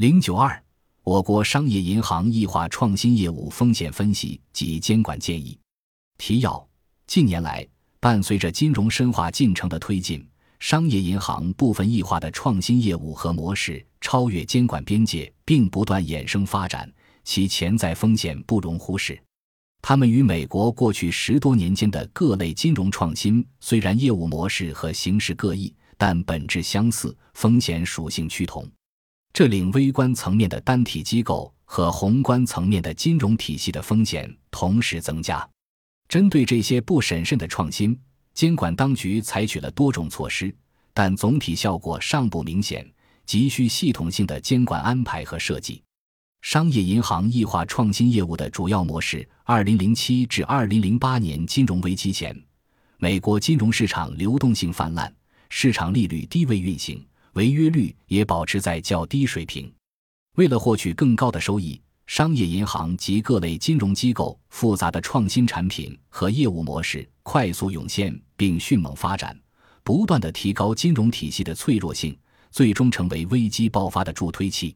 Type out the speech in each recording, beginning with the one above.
零九二，我国商业银行异化创新业务风险分析及监管建议。提要：近年来，伴随着金融深化进程的推进，商业银行部分异化的创新业务和模式超越监管边界，并不断衍生发展，其潜在风险不容忽视。它们与美国过去十多年间的各类金融创新虽然业务模式和形式各异，但本质相似，风险属性趋同。这令微观层面的单体机构和宏观层面的金融体系的风险同时增加。针对这些不审慎的创新，监管当局采取了多种措施，但总体效果尚不明显，急需系统性的监管安排和设计。商业银行异化创新业务的主要模式：二零零七至二零零八年金融危机前，美国金融市场流动性泛滥，市场利率低位运行，违约率也保持在较低水平。为了获取更高的收益，商业银行及各类金融机构复杂的创新产品和业务模式快速涌现并迅猛发展，不断的提高金融体系的脆弱性，最终成为危机爆发的助推器。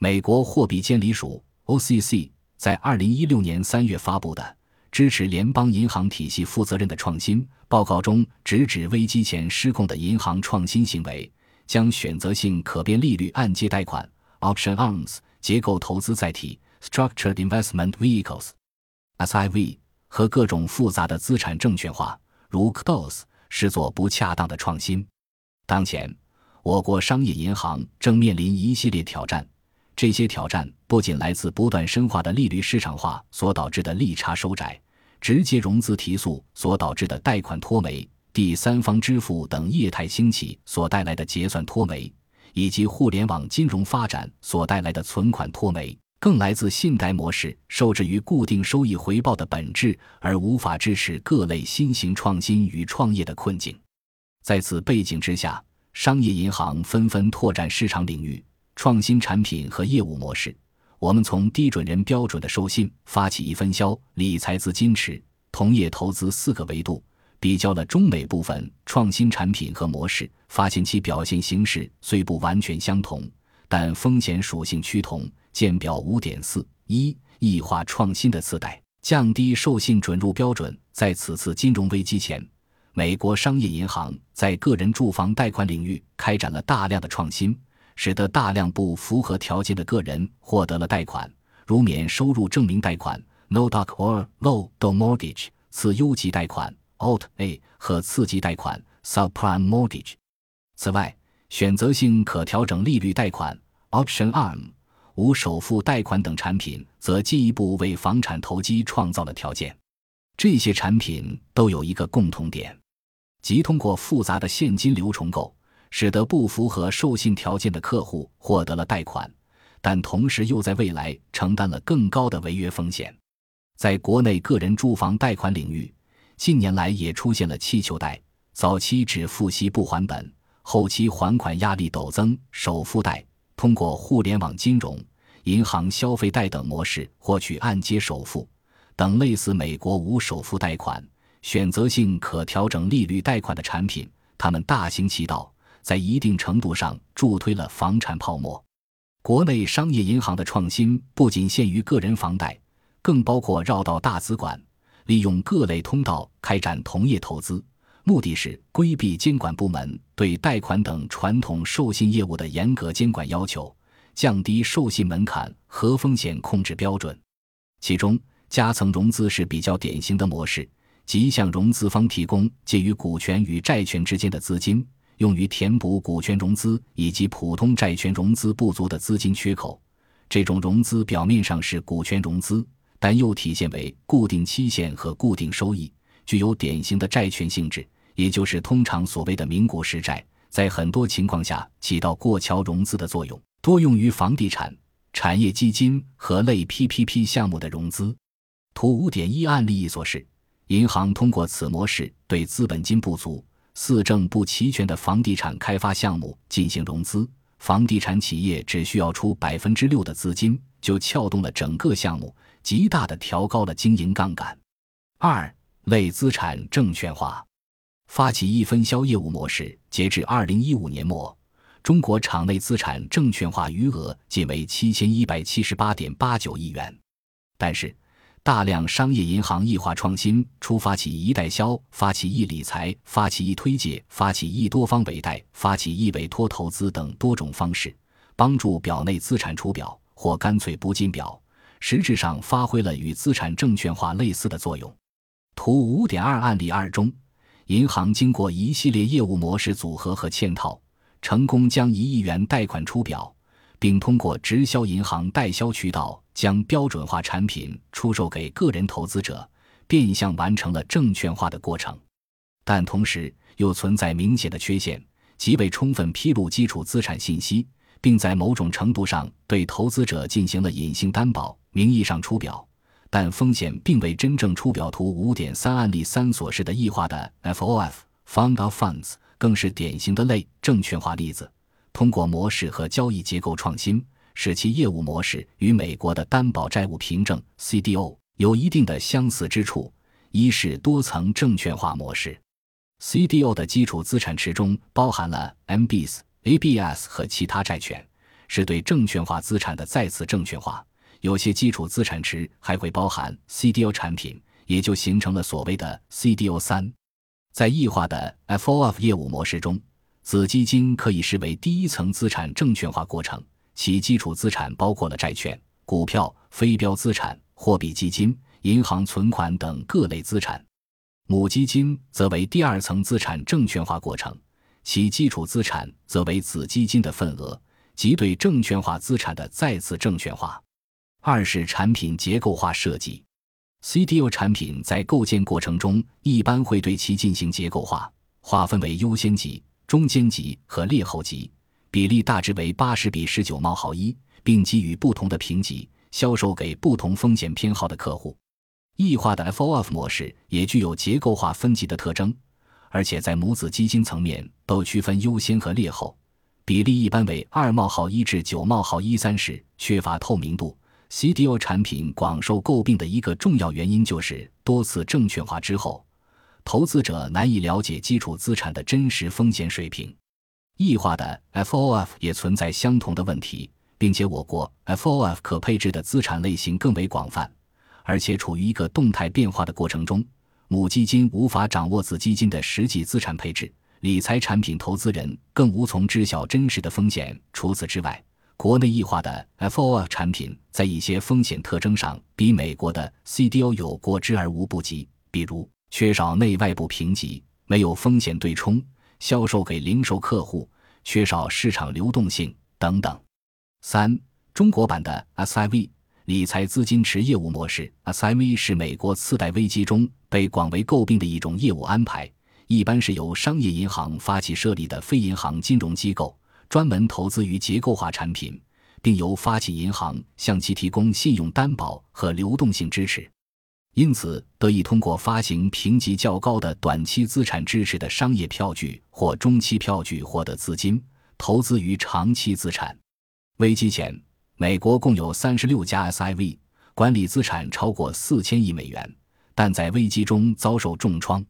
美国货币监理署 （OCC） 在二零一六年三月发布的支持联邦银行体系负责任的创新报告中，直指危机前失控的银行创新行为，将选择性可变利率按揭贷款 （Option Arms）、结构投资载体 （Structured Investment Vehicles，SIV） 和各种复杂的资产证券化，如 CDOs，视作不恰当的创新。当前，我国商业银行正面临一系列挑战。这些挑战不仅来自不断深化的利率市场化所导致的利差收窄，直接融资提速所导致的贷款脱媒、第三方支付等业态兴起所带来的结算脱媒，以及互联网金融发展所带来的存款脱媒，更来自信贷模式受制于固定收益回报的本质而无法支持各类新型创新与创业的困境。在此背景之下，商业银行纷纷拓展市场领域。创新产品和业务模式，我们从低准人标准的授信、发起一分销、理财资金池、同业投资四个维度，比较了中美部分创新产品和模式，发现其表现形式虽不完全相同，但风险属性趋同。见表五点四一异化创新的次贷降低授信准入标准。在此次金融危机前，美国商业银行在个人住房贷款领域开展了大量的创新。使得大量不符合条件的个人获得了贷款，如免收入证明贷款 （No Doc or Low Do Mortgage）、次优级贷款 （Alt A） 和次级贷款 （Subprime Mortgage）。此外，选择性可调整利率贷款 （Option Arm）、无首付贷款等产品则进一步为房产投机创造了条件。这些产品都有一个共同点，即通过复杂的现金流重构。使得不符合授信条件的客户获得了贷款，但同时又在未来承担了更高的违约风险。在国内个人住房贷款领域，近年来也出现了气球贷，早期只付息不还本，后期还款压力陡增；首付贷通过互联网金融、银行消费贷等模式获取按揭首付等类似美国无首付贷款、选择性可调整利率贷款的产品，他们大行其道。在一定程度上助推了房产泡沫。国内商业银行的创新不仅限于个人房贷，更包括绕道大资管，利用各类通道开展同业投资，目的是规避监管部门对贷款等传统授信业务的严格监管要求，降低授信门槛和风险控制标准。其中，夹层融资是比较典型的模式，即向融资方提供介于股权与债权之间的资金。用于填补股权融资以及普通债权融资不足的资金缺口。这种融资表面上是股权融资，但又体现为固定期限和固定收益，具有典型的债权性质，也就是通常所谓的名股实债。在很多情况下起到过桥融资的作用，多用于房地产、产业基金和类 PPP 项目的融资。图五点一案例所示，银行通过此模式对资本金不足。四证不齐全的房地产开发项目进行融资，房地产企业只需要出百分之六的资金，就撬动了整个项目，极大的调高了经营杠杆。二类资产证券化，发起一分销业务模式，截至二零一五年末，中国场内资产证券化余额仅为七千一百七十八点八九亿元，但是。大量商业银行异化创新，出发起一代销、发起一理财、发起一推介、发起一多方委贷、发起一委托投资等多种方式，帮助表内资产除表或干脆不进表，实质上发挥了与资产证券化类似的作用。图五点二案例二中，银行经过一系列业务模式组合和嵌套，成功将一亿元贷款出表。并通过直销银行代销渠道将标准化产品出售给个人投资者，变相完成了证券化的过程。但同时又存在明显的缺陷，即未充分披露基础资产信息，并在某种程度上对投资者进行了隐性担保，名义上出表，但风险并未真正出表。图五点三案例三所示的异化的 FOF（Fund of Funds） 更是典型的类证券化例子。通过模式和交易结构创新，使其业务模式与美国的担保债务凭证 （CDO） 有一定的相似之处。一是多层证券化模式，CDO 的基础资产池中包含了 MBS、ABS 和其他债券，是对证券化资产的再次证券化。有些基础资产池还会包含 CDO 产品，也就形成了所谓的 CDO 三。在异化的 FOF 业务模式中。子基金可以视为第一层资产证券化过程，其基础资产包括了债券、股票、非标资产、货币基金、银行存款等各类资产；母基金则为第二层资产证券化过程，其基础资产则为子基金的份额，即对证券化资产的再次证券化。二是产品结构化设计，CDO 产品在构建过程中一般会对其进行结构化，划分为优先级。中间级和劣后级比例大致为八十比十九冒号一，并给予不同的评级，销售给不同风险偏好的客户。异化的 FOF 模式也具有结构化分级的特征，而且在母子基金层面都区分优先和劣后，比例一般为二冒号一至九冒号一三十，缺乏透明度。CDO 产品广受诟病的一个重要原因就是多次证券化之后。投资者难以了解基础资产的真实风险水平，异化的 FOF 也存在相同的问题，并且我国 FOF 可配置的资产类型更为广泛，而且处于一个动态变化的过程中。母基金无法掌握子基金的实际资产配置，理财产品投资人更无从知晓真实的风险。除此之外，国内异化的 FOF 产品在一些风险特征上比美国的 CDO 有过之而无不及，比如。缺少内外部评级，没有风险对冲，销售给零售客户，缺少市场流动性等等。三、中国版的 SIV 理财资金池业务模式，SIV 是美国次贷危机中被广为诟病的一种业务安排，一般是由商业银行发起设立的非银行金融机构，专门投资于结构化产品，并由发起银行向其提供信用担保和流动性支持。因此，得以通过发行评级较高的短期资产支持的商业票据或中期票据获得资金，投资于长期资产。危机前，美国共有三十六家 SIV 管理资产超过四千亿美元，但在危机中遭受重创。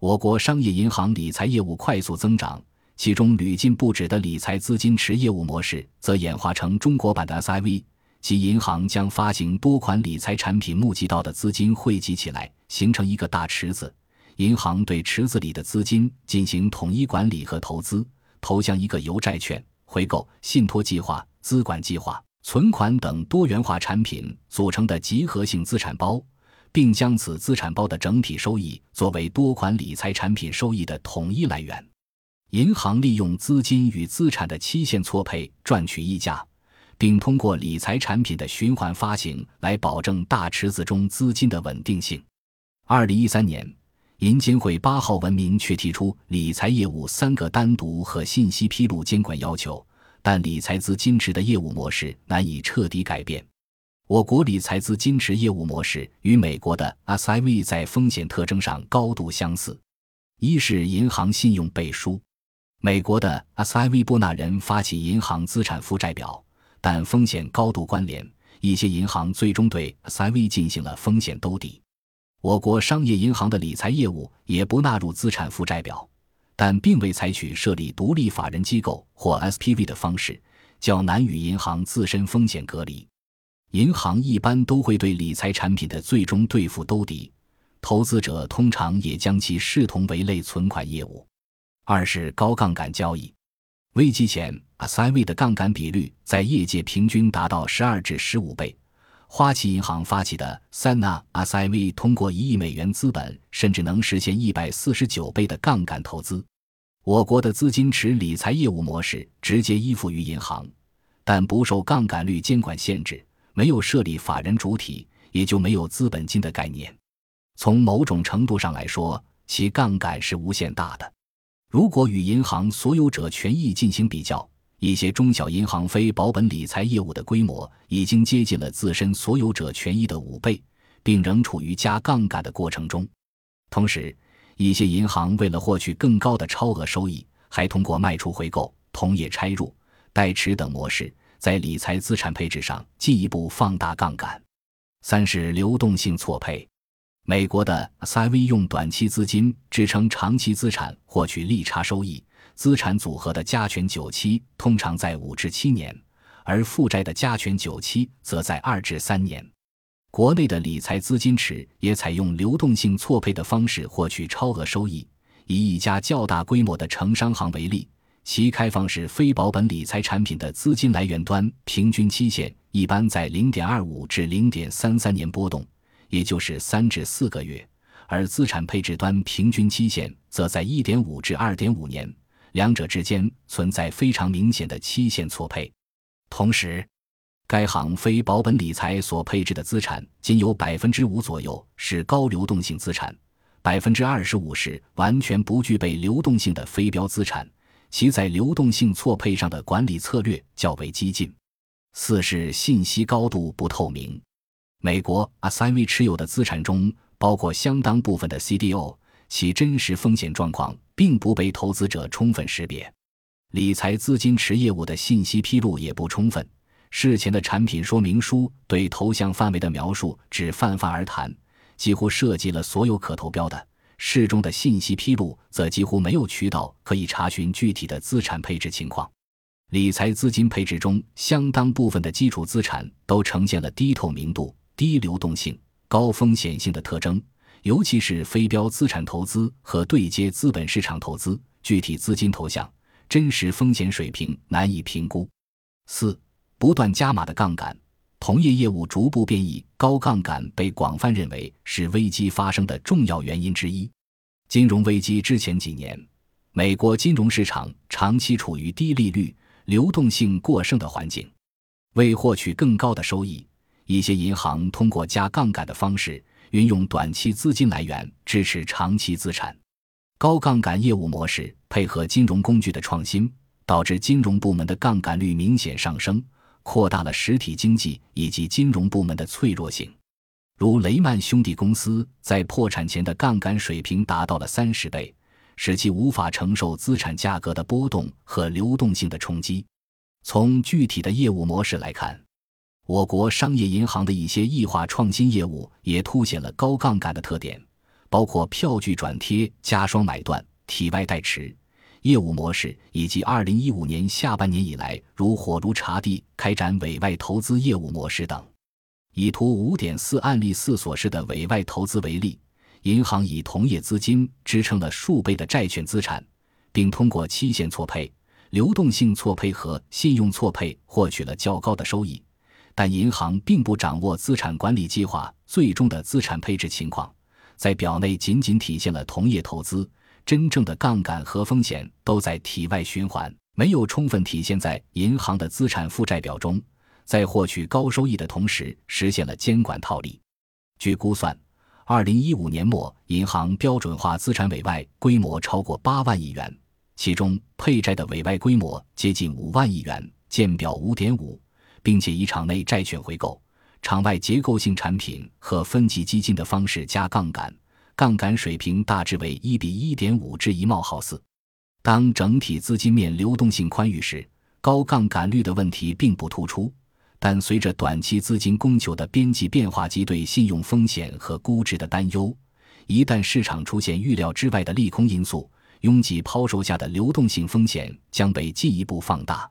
我国商业银行理财业务快速增长，其中屡禁不止的理财资金池业务模式则演化成中国版的 SIV。即银行将发行多款理财产品募集到的资金汇集起来，形成一个大池子。银行对池子里的资金进行统一管理和投资，投向一个由债券、回购、信托计划、资管计划、存款等多元化产品组成的集合性资产包，并将此资产包的整体收益作为多款理财产品收益的统一来源。银行利用资金与资产的期限错配赚取溢价。并通过理财产品的循环发行来保证大池子中资金的稳定性。二零一三年，银监会八号文明确提出理财业务三个单独和信息披露监管要求，但理财资金池的业务模式难以彻底改变。我国理财资金池业务模式与美国的 SIV 在风险特征上高度相似：一是银行信用背书，美国的 SIV 不纳人发起银行资产负债表。但风险高度关联，一些银行最终对 SIV 进行了风险兜底。我国商业银行的理财业务也不纳入资产负债表，但并未采取设立独立法人机构或 SPV 的方式，较难与银行自身风险隔离。银行一般都会对理财产品的最终兑付兜底，投资者通常也将其视同为类存款业务。二是高杠杆交易。危机前，SIV 的杠杆比率在业界平均达到十二至十五倍。花旗银行发起的 Sana SIV 通过一亿美元资本，甚至能实现一百四十九倍的杠杆投资。我国的资金池理财业务模式直接依附于银行，但不受杠杆率监管限制，没有设立法人主体，也就没有资本金的概念。从某种程度上来说，其杠杆是无限大的。如果与银行所有者权益进行比较，一些中小银行非保本理财业务的规模已经接近了自身所有者权益的五倍，并仍处于加杠杆的过程中。同时，一些银行为了获取更高的超额收益，还通过卖出回购、同业拆入、代持等模式，在理财资产配置上进一步放大杠杆。三是流动性错配。美国的 SIV 用短期资金支撑长期资产获取利差收益，资产组合的加权久期通常在五至七年，而负债的加权久期则在二至三年。国内的理财资金池也采用流动性错配的方式获取超额收益。以一家较大规模的城商行为例，其开放式非保本理财产品的资金来源端平均期限一般在零点二五至零点三三年波动。也就是三至四个月，而资产配置端平均期限则在一点五至二点五年，两者之间存在非常明显的期限错配。同时，该行非保本理财所配置的资产仅有百分之五左右是高流动性资产，百分之二十五是完全不具备流动性的非标资产，其在流动性错配上的管理策略较为激进。四是信息高度不透明。美国 SIV 持有的资产中包括相当部分的 CDO，其真实风险状况并不被投资者充分识别。理财资金池业务的信息披露也不充分，事前的产品说明书对投向范围的描述只泛泛而谈，几乎涉及了所有可投标的。事中的信息披露则几乎没有渠道可以查询具体的资产配置情况。理财资金配置中相当部分的基础资产都呈现了低透明度。低流动性、高风险性的特征，尤其是非标资产投资和对接资本市场投资，具体资金投向、真实风险水平难以评估。四、不断加码的杠杆，同业业务逐步变异，高杠杆被广泛认为是危机发生的重要原因之一。金融危机之前几年，美国金融市场长期处于低利率、流动性过剩的环境，为获取更高的收益。一些银行通过加杠杆的方式，运用短期资金来源支持长期资产。高杠杆业务模式配合金融工具的创新，导致金融部门的杠杆率明显上升，扩大了实体经济以及金融部门的脆弱性。如雷曼兄弟公司在破产前的杠杆水平达到了三十倍，使其无法承受资产价格的波动和流动性的冲击。从具体的业务模式来看。我国商业银行的一些异化创新业务也凸显了高杠杆的特点，包括票据转贴、加双买断、体外代持业务模式，以及二零一五年下半年以来如火如茶地开展委外投资业务模式等。以图五点四案例四所示的委外投资为例，银行以同业资金支撑了数倍的债券资产，并通过期限错配、流动性错配和信用错配获取了较高的收益。但银行并不掌握资产管理计划最终的资产配置情况，在表内仅仅体现了同业投资，真正的杠杆和风险都在体外循环，没有充分体现在银行的资产负债表中。在获取高收益的同时，实现了监管套利。据估算，二零一五年末，银行标准化资产委外规模超过八万亿元，其中配债的委外规模接近五万亿元，见表五点五。并且以场内债券回购、场外结构性产品和分级基金的方式加杠杆，杠杆水平大致为一比一点五至一冒号四。当整体资金面流动性宽裕时，高杠杆率的问题并不突出。但随着短期资金供求的边际变化及对信用风险和估值的担忧，一旦市场出现预料之外的利空因素，拥挤抛售下的流动性风险将被进一步放大。